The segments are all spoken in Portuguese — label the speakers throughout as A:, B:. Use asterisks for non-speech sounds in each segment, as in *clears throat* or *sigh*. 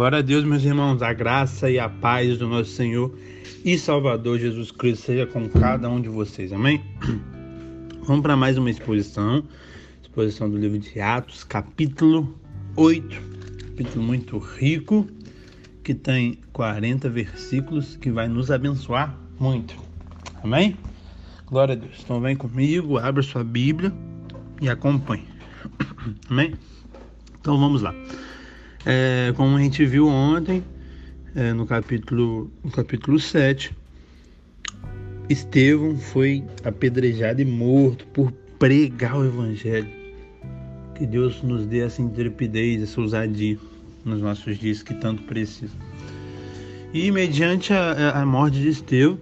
A: Glória a Deus, meus irmãos, a graça e a paz do nosso Senhor e Salvador Jesus Cristo seja com cada um de vocês, amém? *clears throat* Vamos para mais uma exposição, exposição do livro de Atos, capítulo 8, capítulo muito rico, que tem 40 versículos, que vai nos abençoar muito, amém? Glória a Deus. Então vem comigo, abra sua Bíblia e acompanhe, *clears throat* amém? Então vamos lá. É, como a gente viu ontem, é, no, capítulo, no capítulo 7, Estevão foi apedrejado e morto por pregar o Evangelho. Que Deus nos dê essa intrepidez, essa ousadia nos nossos dias que tanto precisa. E mediante a, a morte de Estevão,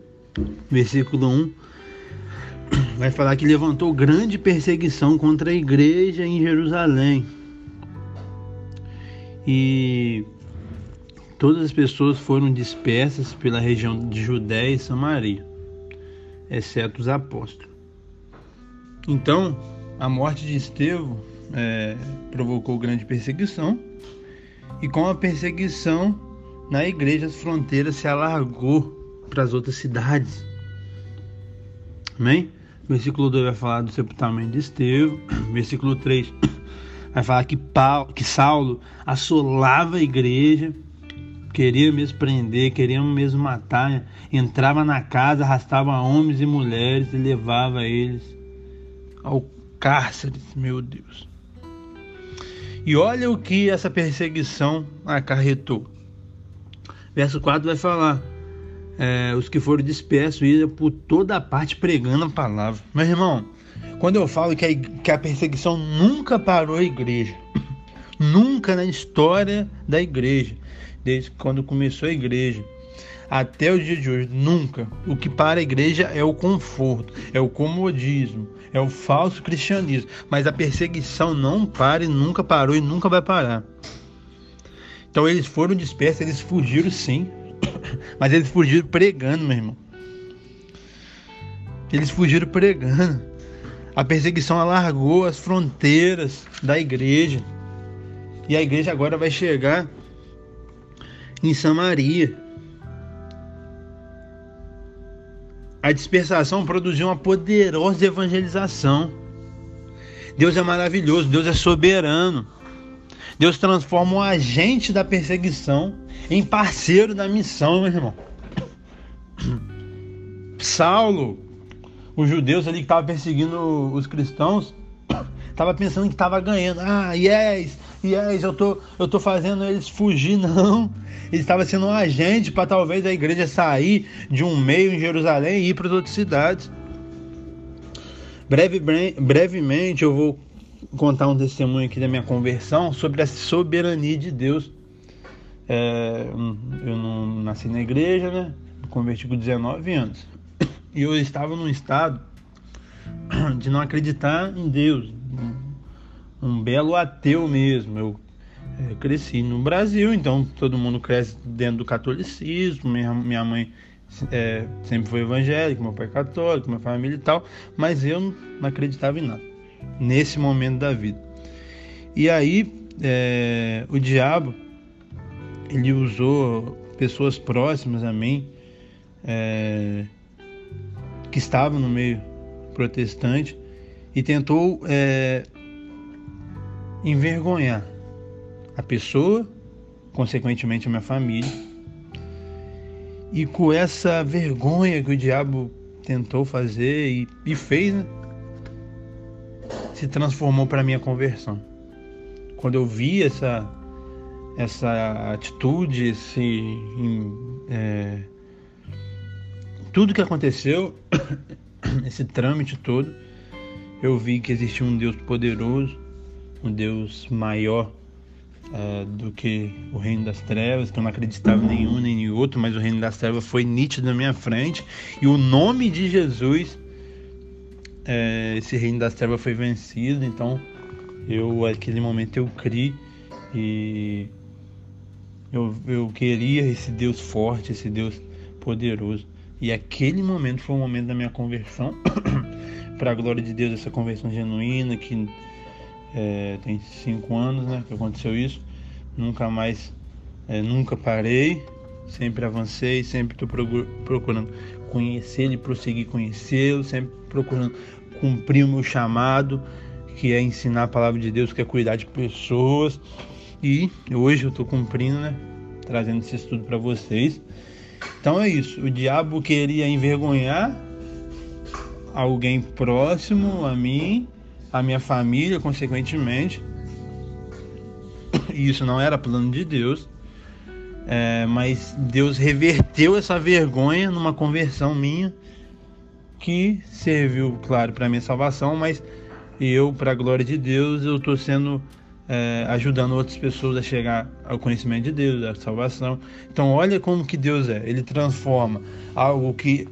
A: versículo 1, vai falar que levantou grande perseguição contra a igreja em Jerusalém e todas as pessoas foram dispersas pela região de Judéia e Samaria, exceto os apóstolos. Então, a morte de Estevão é, provocou grande perseguição, e com a perseguição na igreja as fronteiras se alargou para as outras cidades. Amém? Versículo 2 vai falar do sepultamento de Estevão. *clears throat* Versículo 3 *clears throat* vai falar que, Paulo, que Saulo assolava a igreja, queria mesmo prender, queria mesmo matar, entrava na casa, arrastava homens e mulheres e levava eles ao cárcere, meu Deus. E olha o que essa perseguição acarretou. Verso 4 vai falar: é, os que foram dispersos iam por toda a parte pregando a palavra. Meu irmão, quando eu falo que a, que a perseguição nunca parou a igreja, *coughs* nunca na história da igreja, desde quando começou a igreja até o dia de hoje, nunca. O que para a igreja é o conforto, é o comodismo, é o falso cristianismo. Mas a perseguição não para e nunca parou e nunca vai parar. Então eles foram dispersos, eles fugiram sim, *coughs* mas eles fugiram pregando, meu irmão. Eles fugiram pregando. A perseguição alargou as fronteiras da igreja. E a igreja agora vai chegar em Samaria. A dispersação produziu uma poderosa evangelização. Deus é maravilhoso, Deus é soberano. Deus transforma o agente da perseguição em parceiro da missão, meu irmão. *coughs* Saulo os judeus ali que estavam perseguindo os cristãos, *coughs* estava pensando que estava ganhando. Ah, yes, yes, eu tô, eu tô fazendo eles fugir, *laughs* não. Ele estava sendo um agente para talvez a igreja sair de um meio em Jerusalém e ir para as outras cidades. Breve, brevemente eu vou contar um testemunho aqui da minha conversão sobre a soberania de Deus. É, eu não nasci na igreja, né? Me converti com 19 anos. E eu estava num estado *clears throat* de não acreditar em Deus, um, belo ateu mesmo. Eu é, cresci no Brasil, então todo mundo cresce dentro do catolicismo. Minha, minha mãe é, sempre foi evangélica, meu pai católico, minha família e tal, mas eu não acreditava em nada nesse momento da vida. E aí é, o diabo ele usou pessoas próximas a mim é, que estava no meio protestante e tentou é, envergonhar a pessoa, consequentemente a minha família. E com essa vergonha que o diabo tentou fazer e, e fez, né, se transformou para minha conversão. Quando eu vi essa essa atitude, esse tudo que aconteceu, *coughs* esse trâmite todo, eu vi que existia um Deus poderoso, um Deus maior uh, do que o reino das trevas, que eu não acreditava em nenhum nem em outro, mas o reino das trevas foi nítido na minha frente, e o nome de Jesus, uh, esse reino das trevas foi vencido, então eu, naquele momento, eu criei e eu, eu queria esse Deus forte, esse Deus poderoso. E aquele momento foi o momento da minha conversão, *coughs* para a glória de Deus, essa conversão genuína, que é, tem cinco anos né, que aconteceu isso, nunca mais É, nunca parei, sempre avancei, sempre estou procurando conhecê-lo e prosseguir conhecê-lo, sempre procurando cumprir o meu chamado, que é ensinar a palavra de Deus, que é cuidar de pessoas. E hoje eu estou cumprindo, né? Trazendo esse estudo para vocês. Então é isso. O diabo queria envergonhar alguém próximo a mim, a minha família, consequentemente. Isso não era plano de Deus. É, mas Deus reverteu essa vergonha numa conversão minha que serviu, claro, para minha salvação, mas eu, para a glória de Deus, eu estou sendo é, ajudando outras pessoas a chegar ao conhecimento de Deus, à salvação. Então, olha como que Deus é. Ele transforma algo que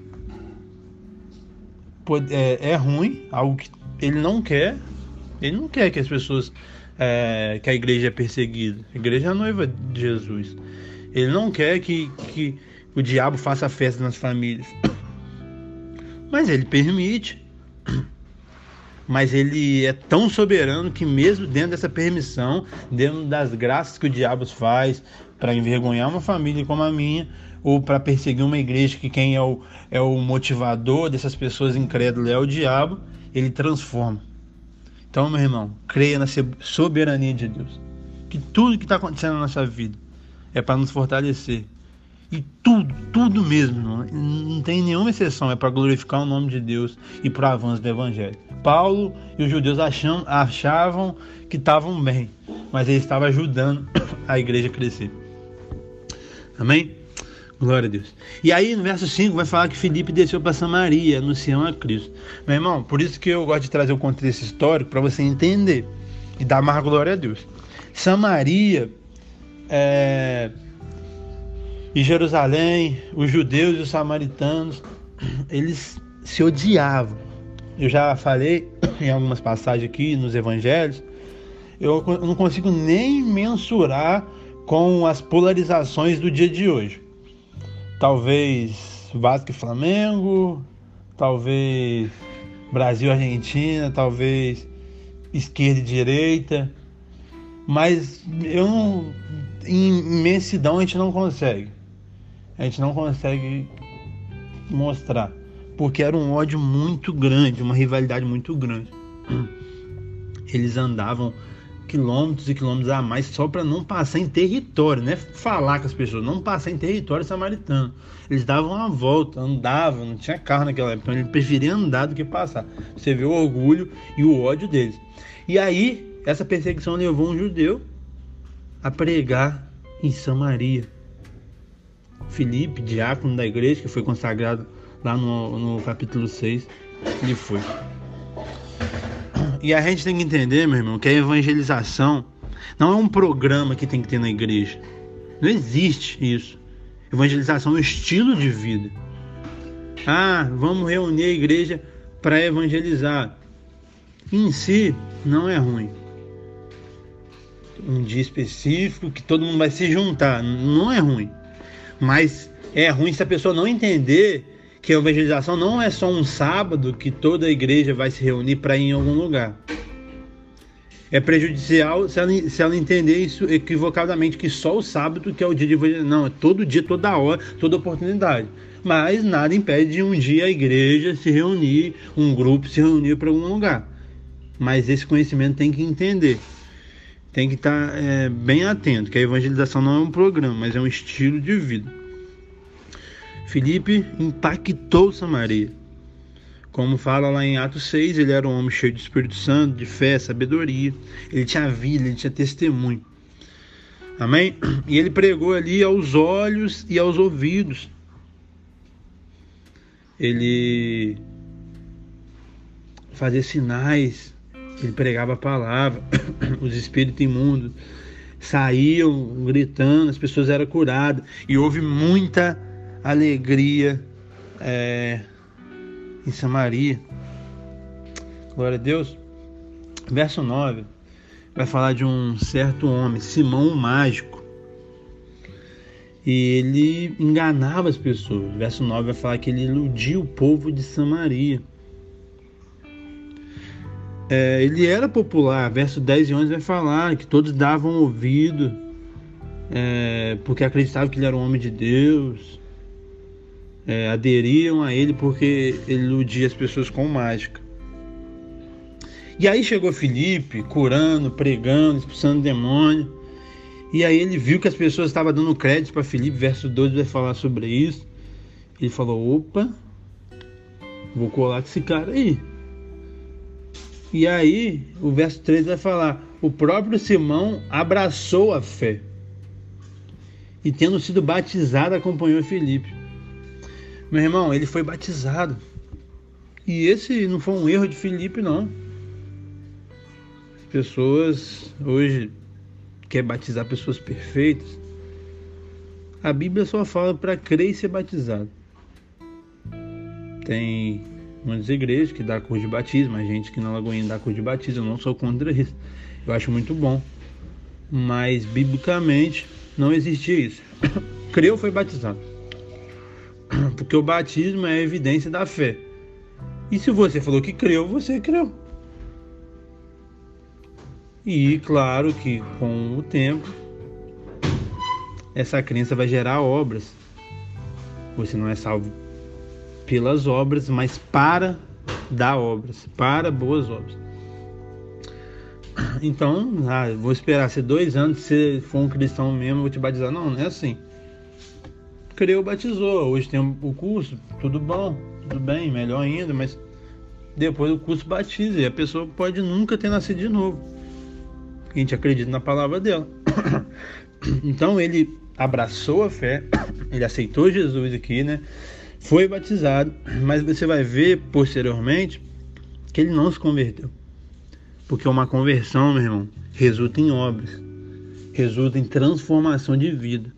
A: é, é ruim, algo que ele não quer. Ele não quer que as pessoas, é, que a igreja é perseguida. A igreja é a noiva de Jesus. Ele não quer que, que o diabo faça festa nas famílias. Mas ele permite. Mas ele é tão soberano que, mesmo dentro dessa permissão, dentro das graças que o diabo faz para envergonhar uma família como a minha, ou para perseguir uma igreja que quem é o, é o motivador dessas pessoas incrédulas é o diabo, ele transforma. Então, meu irmão, creia na soberania de Deus. Que tudo que está acontecendo na nossa vida é para nos fortalecer. E tudo, tudo mesmo, não, não tem nenhuma exceção, é para glorificar o nome de Deus e para o avanço do Evangelho. Paulo e os judeus acham, achavam que estavam bem, mas ele estava ajudando *coughs* a igreja a crescer. Amém? Glória a Deus. E aí no verso 5 vai falar que Felipe desceu para Samaria, anunciando a Cristo. Meu irmão, por isso que eu gosto de trazer o contexto histórico para você entender e dar mais glória a Deus. Samaria é, e Jerusalém, os judeus e os samaritanos, *coughs* eles se odiavam. Eu já falei *clears throat* em algumas passagens aqui nos evangelhos, eu não consigo nem mensurar com as polarizações do dia de hoje. Talvez Vasco e Flamengo, talvez Brasil e Argentina, talvez esquerda e direita, mas eu não, em imensidão a gente não consegue. A gente não consegue mostrar. Porque era um ódio muito grande, uma rivalidade muito grande. Eles andavam quilômetros e quilômetros a mais só para não passar em território, né? Falar com as pessoas, não passar em território samaritano. Eles davam uma volta, andavam, não tinha carro naquela época, então eles preferiam andar do que passar. Você vê o orgulho e o ódio deles. E aí, essa perseguição levou um judeu a pregar em Samaria. Filipe, diácono da igreja, que foi consagrado lá no, no capítulo 6, ele foi. E a gente tem que entender, meu irmão, que a evangelização não é um programa que tem que ter na igreja. Não existe isso. Evangelização é um estilo de vida. Ah, vamos reunir a igreja para evangelizar. Em si, não é ruim um dia específico que todo mundo vai se juntar. Não é ruim. Mas é ruim se a pessoa não entender que a evangelização não é só um sábado que toda a igreja vai se reunir para ir em algum lugar. É prejudicial se ela, se ela entender isso equivocadamente, que só o sábado que é o dia de evangelização. Não, é todo dia, toda hora, toda oportunidade. Mas nada impede de um dia a igreja se reunir, um grupo se reunir para algum lugar. Mas esse conhecimento tem que entender tem que estar tá, é, bem atento, que a evangelização não é um programa, mas é um estilo de vida. Filipe impactou Samaria. Como fala lá em Atos 6, ele era um homem cheio de Espírito Santo, de fé, sabedoria. Ele tinha vida, ele tinha testemunho. Amém? E ele pregou ali aos olhos e aos ouvidos. Ele fazia sinais, ele pregava a palavra, *coughs* os espíritos imundos saíam gritando, as pessoas eram curadas e houve muita alegria é, em Samaria. Glória a Deus. Verso 9 vai falar de um certo homem, Simão o Mágico. E ele enganava as pessoas. Verso 9 vai falar que ele iludia o povo de Samaria é, ele era popular. Verso 10 e 11 vai falar que todos davam ouvido é, porque acreditavam que ele era um homem de Deus, é, aderiam a ele porque ele iludia as pessoas com mágica. E aí chegou Felipe, curando, pregando, expulsando demônio. E aí ele viu que as pessoas estavam dando crédito para Felipe, verso 2 vai falar sobre isso. Ele falou: opa, vou colar com esse cara aí. E aí, o verso 3 vai falar: o próprio Simão abraçou a fé e, tendo sido batizado, acompanhou Felipe. Meu irmão, ele foi batizado. E esse não foi um erro de Felipe, não. As pessoas hoje quer batizar pessoas perfeitas. A Bíblia só fala para crer e ser batizado. Tem muitas igrejas que dá curso de batismo, a gente que na Lagoinha dá curso de batismo, eu não sou contra isso. Eu acho muito bom. Mas biblicamente não existia isso. *coughs* Creu foi batizado. *clears throat* Porque o batismo é a evidência da fé. E se você falou que creu, você creu. E claro que com o tempo essa crença vai gerar obras. Você não é salvo pelas obras, mas para dar obras, para boas obras. Então, ah, vou esperar ser dois anos, se for um cristão mesmo, vou te batizar. Não, não é assim. Creu, batizou. Hoje tem o curso, tudo bom, tudo bem, melhor ainda, mas depois o curso batiza e a pessoa pode nunca ter nascido de novo. A gente acredita na palavra dela. *coughs* Então ele abraçou a fé, *coughs* ele aceitou Jesus aqui, né? Foi batizado, *coughs* mas você vai ver posteriormente que ele não se converteu. Porque uma conversão, meu irmão, resulta em obras, resulta em transformação de vida.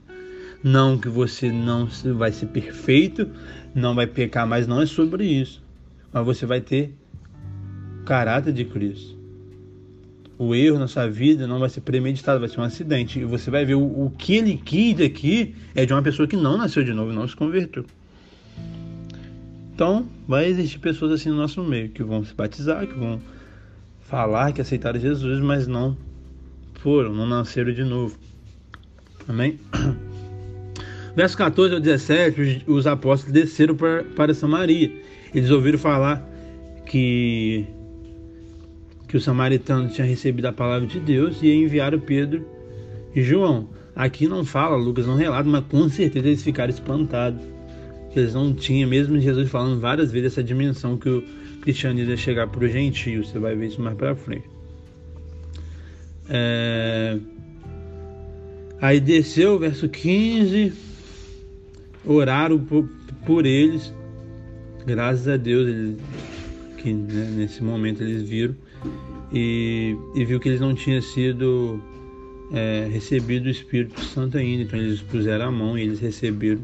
A: Não que você não vai ser perfeito, não vai pecar, mas não é sobre isso. Mas você vai ter o caráter de Cristo. O erro na sua vida não vai ser premeditado, vai ser um acidente. E você vai ver o, o que ele quis aqui é de uma pessoa que não nasceu de novo, não se converteu. Então, vai existir pessoas assim no nosso meio que vão se batizar, que vão falar que aceitaram Jesus, mas não foram, não nasceram de novo. Amém? *clears throat* Verso 14 ao 17, os apóstolos desceram para, para Samaria. Eles ouviram falar que, que o samaritano tinha recebido a palavra de Deus e enviaram Pedro e João. Aqui não fala, Lucas não relata, mas com certeza eles ficaram espantados. Eles não tinham, mesmo Jesus falando várias vezes essa dimensão que o cristianismo ia chegar para os gentios. Você vai ver isso mais para frente. É... Aí desceu, verso 15, oraram por, por eles, graças a Deus, eles, que né, nesse momento eles viram, e, e, viu que eles não tinham sido é, recebido o Espírito Santo ainda, então eles puseram a mão e eles receberam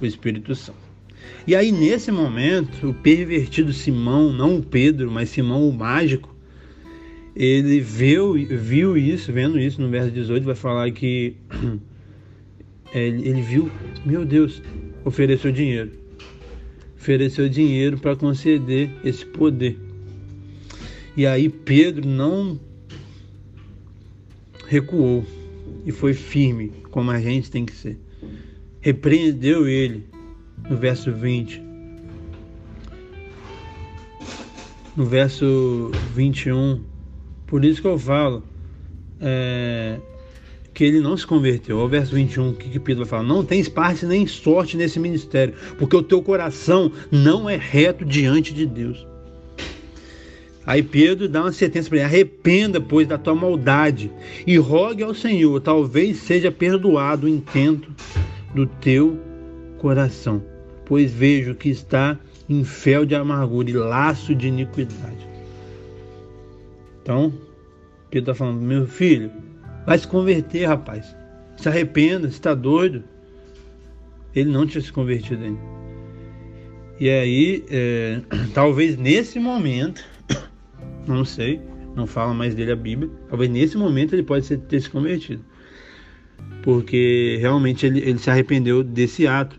A: o Espírito Santo. E aí, nesse momento, o pervertido Simão, não o Pedro, mas Simão o mágico, ele viu, viu isso, vendo isso no verso 18, vai falar que *clears throat* ele, ele viu, meu Deus, ofereceu dinheiro. Ofereceu dinheiro para conceder esse poder. E aí Pedro não recuou e foi firme, como a gente tem que ser. Repreendeu ele no verso 20. No verso 21. Por isso que eu falo é, que ele não se converteu. O verso 21, o que, que Pedro vai falar? Não tens parte nem sorte nesse ministério, porque o teu coração não é reto diante de Deus. Aí Pedro dá uma sentença para ele: arrependa, pois, da tua maldade e rogue ao Senhor, talvez seja perdoado o intento do teu coração pois vejo que está em fel de amargura e laço de iniquidade. Então, Pedro está falando, meu filho, vai se converter, rapaz. Se arrependa, está doido. Ele não tinha se convertido ainda. E aí, é, *clears throat* talvez nesse momento, *clears throat* não sei, não fala mais dele a Bíblia, talvez nesse momento ele pode ter se convertido. Porque realmente ele, ele se arrependeu desse ato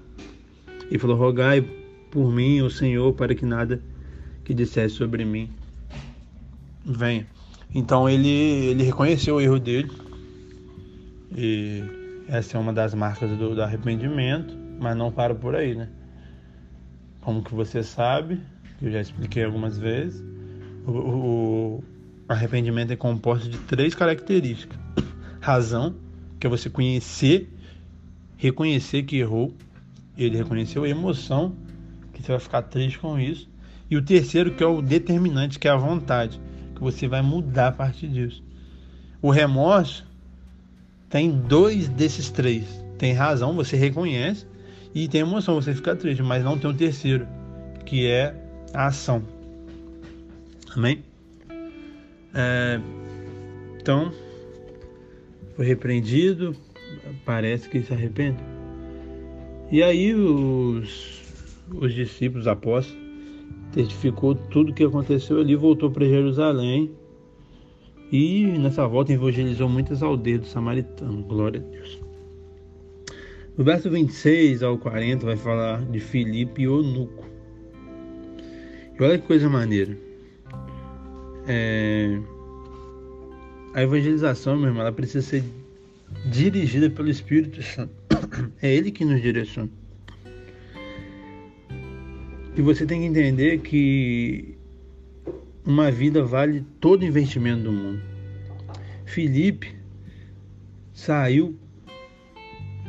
A: e falou: Rogai por mim, o Senhor, para que nada que dissesse sobre mim venha. Então ele, ele reconheceu o erro dele e essa é uma das marcas do, do arrependimento, mas não para por aí, né? Como que você sabe, eu já expliquei algumas vezes, o, o arrependimento é composto de três características: razão, que é você conhecer, reconhecer que errou, ele reconheceu, emoção, que você vai ficar triste com isso, e o terceiro, que é o determinante, que é a vontade, que você vai mudar a partir disso. O remorso tem dois desses três. Tem razão, você reconhece, e tem emoção, você fica triste, mas não tem um terceiro, que é a ação. Amém? É, então, foi repreendido, parece que se arrepende. E aí os, os discípulos, apóstolos, testificou tudo o que aconteceu ali, voltou para Jerusalém e nessa volta evangelizou muitas aldeias do samaritano. Glória a Deus. No verso 26 ao 40 vai falar de Filipe e Onuco. E olha que coisa maneira. É... A evangelização, meu irmão, ela precisa ser dirigida pelo Espírito Santo. *coughs* É Ele que nos direciona. E você tem que entender que uma vida vale todo investimento do mundo. Felipe saiu,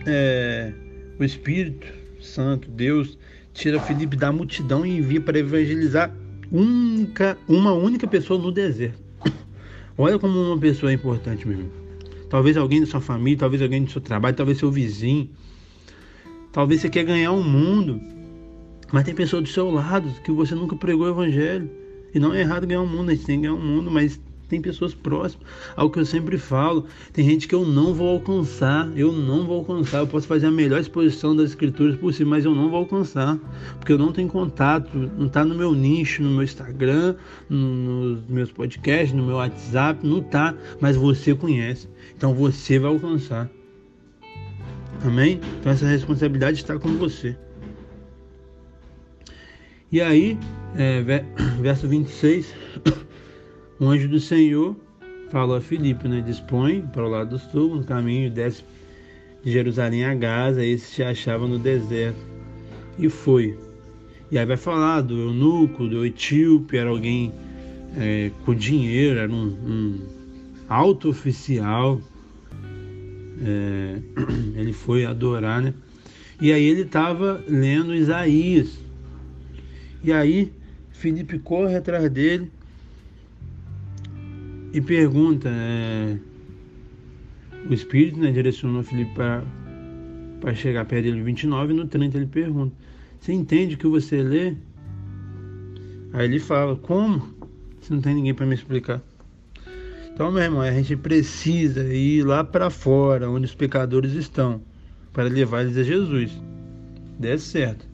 A: é, o Espírito Santo, Deus, tira Felipe da multidão e envia para evangelizar única, uma única pessoa no deserto. *coughs* Olha como uma pessoa é importante, meu irmão. Talvez alguém da sua família, talvez alguém do seu trabalho, talvez seu vizinho. Talvez você quer ganhar o um mundo, mas tem pessoa do seu lado que você nunca pregou o evangelho. E não é errado ganhar o um mundo, a gente tem que ganhar o um mundo, mas tem pessoas próximas. Algo que eu sempre falo, tem gente que eu não vou alcançar, eu não vou alcançar. Eu posso fazer a melhor exposição das escrituras possível, mas eu não vou alcançar, porque eu não tenho contato, não está no meu nicho, no meu Instagram, no, nos meus podcasts, no meu WhatsApp, não está, mas você conhece. Então você vai alcançar. Amém? Então essa responsabilidade está com você. E aí, é, *coughs* verso 26, o *coughs* anjo do Senhor falou a Filipe, né? Dispõe para o lado do sul, no caminho, desce de Jerusalém a Gaza, esse se achava no deserto. E foi. E aí vai falar do eunuco, do etíope, era alguém é, com dinheiro, era um, um alto oficial. É, *coughs* ele foi adorar, né? E aí ele estava lendo Isaías. E aí Felipe corre atrás dele e pergunta. É, o Espírito né, direcionou Felipe para chegar perto dele 29 e no 30 ele pergunta: Você entende o que você lê? Aí ele fala: Como? Se não tem ninguém para me explicar. Então, meu irmão, a gente precisa ir lá para fora, onde os pecadores estão, para levar eles a Jesus. Dê certo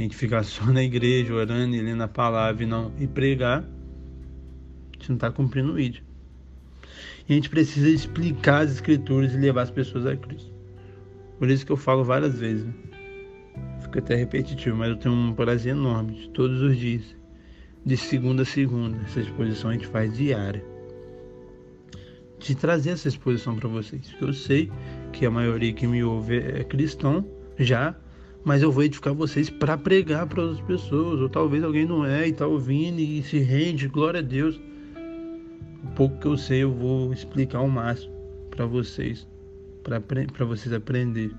A: a gente ficar só na igreja, orando e lendo a palavra e não e pregar, a gente não está cumprindo o vídeo. E a gente precisa explicar as escrituras e levar as pessoas a Cristo. Por isso que eu falo várias vezes. Né? Fica até repetitivo, mas eu tenho um prazer enorme de todos os dias. De segunda a segunda. Essa exposição a gente faz diária. De trazer essa exposição para vocês. Porque eu sei que a maioria que me ouve é cristão já mas eu vou edificar vocês para pregar para outras pessoas. Ou talvez alguém não é e está ouvindo e se rende, glória a Deus. O pouco que eu sei eu vou explicar o máximo para vocês, para vocês aprender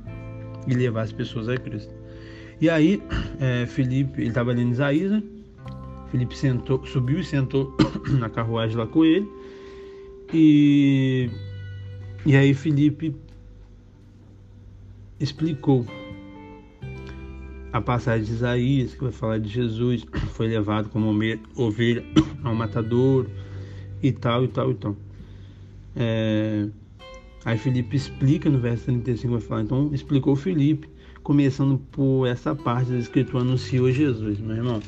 A: e levar as pessoas a Cristo. E aí, é, Felipe, ele estava lendo Isaías, né? Felipe sentou, subiu e sentou *coughs* na carruagem lá com ele. E, e aí Felipe explicou a passagem de Isaías, que vai falar de Jesus, *coughs* foi levado como ovelha *coughs* ao matador e tal, e tal, e tal. É... Aí Felipe explica no verso 35, vai falar, então explicou Felipe, começando por essa parte da escritura, anunciou Jesus, meu irmão.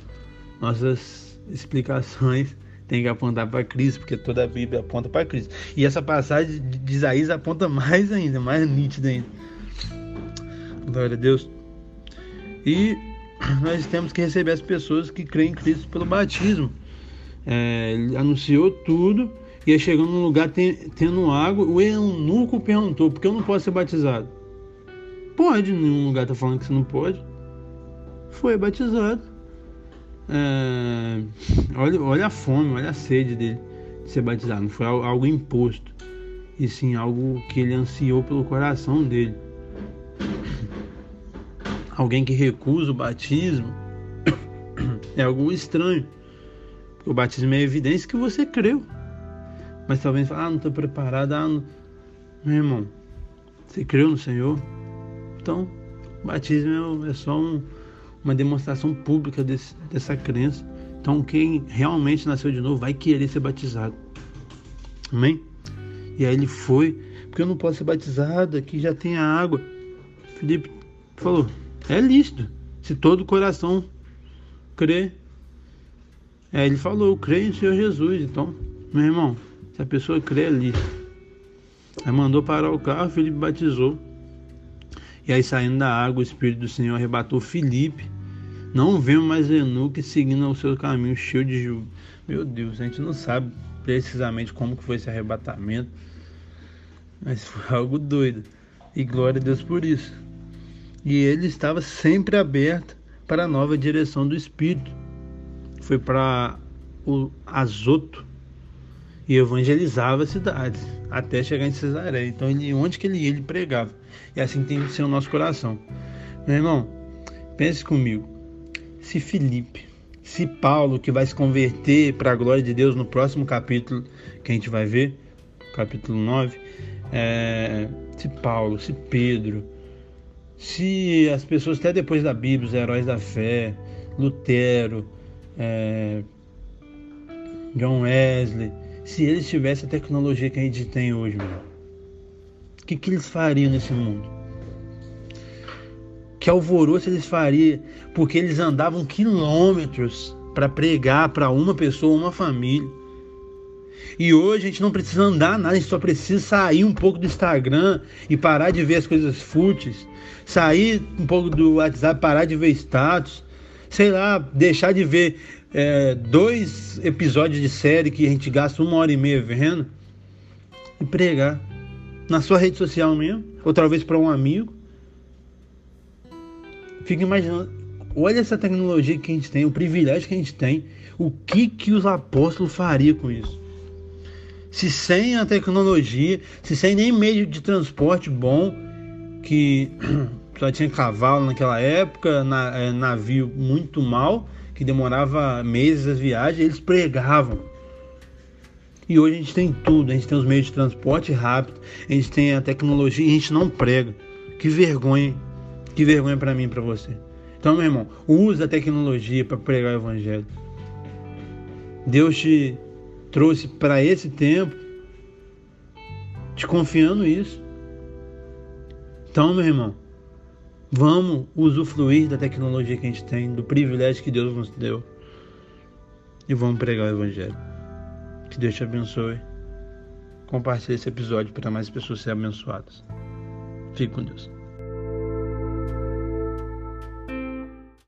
A: Nossas explicações têm que apontar para Cristo, porque toda a Bíblia aponta para Cristo. E essa passagem de Isaías aponta *laughs* mais ainda, mais nítida ainda. Glória a Deus. E nós temos que receber as pessoas que creem em Cristo pelo batismo. É, ele anunciou tudo Ia chegando num lugar tendo água, o eunuco perguntou: por que eu não posso ser batizado? Pode, nenhum lugar tá falando que você não pode. Foi batizado. É, olha, olha a fome, olha a sede dele de ser batizado. Não foi algo imposto, e sim algo que ele ansiou pelo coração dele. Alguém que recusa o batismo *coughs* é algo estranho. O batismo é evidência que você creu. Mas talvez fale, ah, não estou preparado. Ah, não... Meu irmão, você creu no Senhor? Então, o batismo é só um, uma demonstração pública desse, dessa crença. Então, quem realmente nasceu de novo vai querer ser batizado. Amém? E aí ele foi, porque eu não posso ser batizado, aqui já tem a água. Felipe falou: é lícito, se todo o coração crê. É, ele falou: eu creio em Senhor Jesus. Então, meu irmão, se a pessoa crê, é lícito. Aí mandou parar o carro, Felipe batizou. E aí, saindo da água, o Espírito do Senhor arrebatou Felipe. Não vemos mais Enuque seguindo o seu caminho cheio de júbilo. Meu Deus, a gente não sabe precisamente como que foi esse arrebatamento. Mas foi *laughs* algo doido. E glória a Deus por isso. E ele estava sempre aberto para a nova direção do Espírito. Foi para o Azoto e evangelizava cidades até chegar em Cesaré. Então, ele, onde que ele ia, ele pregava. E assim tem que ser o nosso coração. Meu irmão, pense comigo. Se Felipe, se Paulo, que vai se converter para a glória de Deus no próximo capítulo que a gente vai ver, capítulo 9, é, se Paulo, se Pedro, se as pessoas, até depois da Bíblia, os heróis da fé, Lutero, é, John Wesley, se eles tivessem a tecnologia que a gente tem hoje, o que, que eles fariam nesse mundo? Que alvoroço eles fariam? Porque eles andavam quilômetros para pregar para uma pessoa, uma família. E hoje a gente não precisa andar nada, a gente só precisa sair um pouco do Instagram e parar de ver as coisas fúteis, sair um pouco do WhatsApp, parar de ver status, sei lá, deixar de ver é, dois episódios de série que a gente gasta uma hora e meia vendo e pregar na sua rede social mesmo, ou talvez para um amigo. Fica imaginando, olha essa tecnologia que a gente tem, o privilégio que a gente tem, o que que os apóstolos fariam com isso? Se sem a tecnologia, se sem nem meio de transporte bom, que *clears throat* só tinha cavalo naquela época, na, é, navio muito mal, que demorava meses as viagens, eles pregavam. E hoje a gente tem tudo, a gente tem os meios de transporte rápido, a gente tem a tecnologia e a gente não prega. Que vergonha, que vergonha para mim e para você. Então, meu irmão, use a tecnologia para pregar o evangelho. Deus te trouxe para esse tempo, te confiando isso. Então, meu irmão, Vamos usufruir da tecnologia que a gente tem, do privilégio que Deus nos deu. E vamos pregar o Evangelho. Que Deus te abençoe. Compartilhe esse episódio para mais pessoas serem abençoadas. Fique com Deus.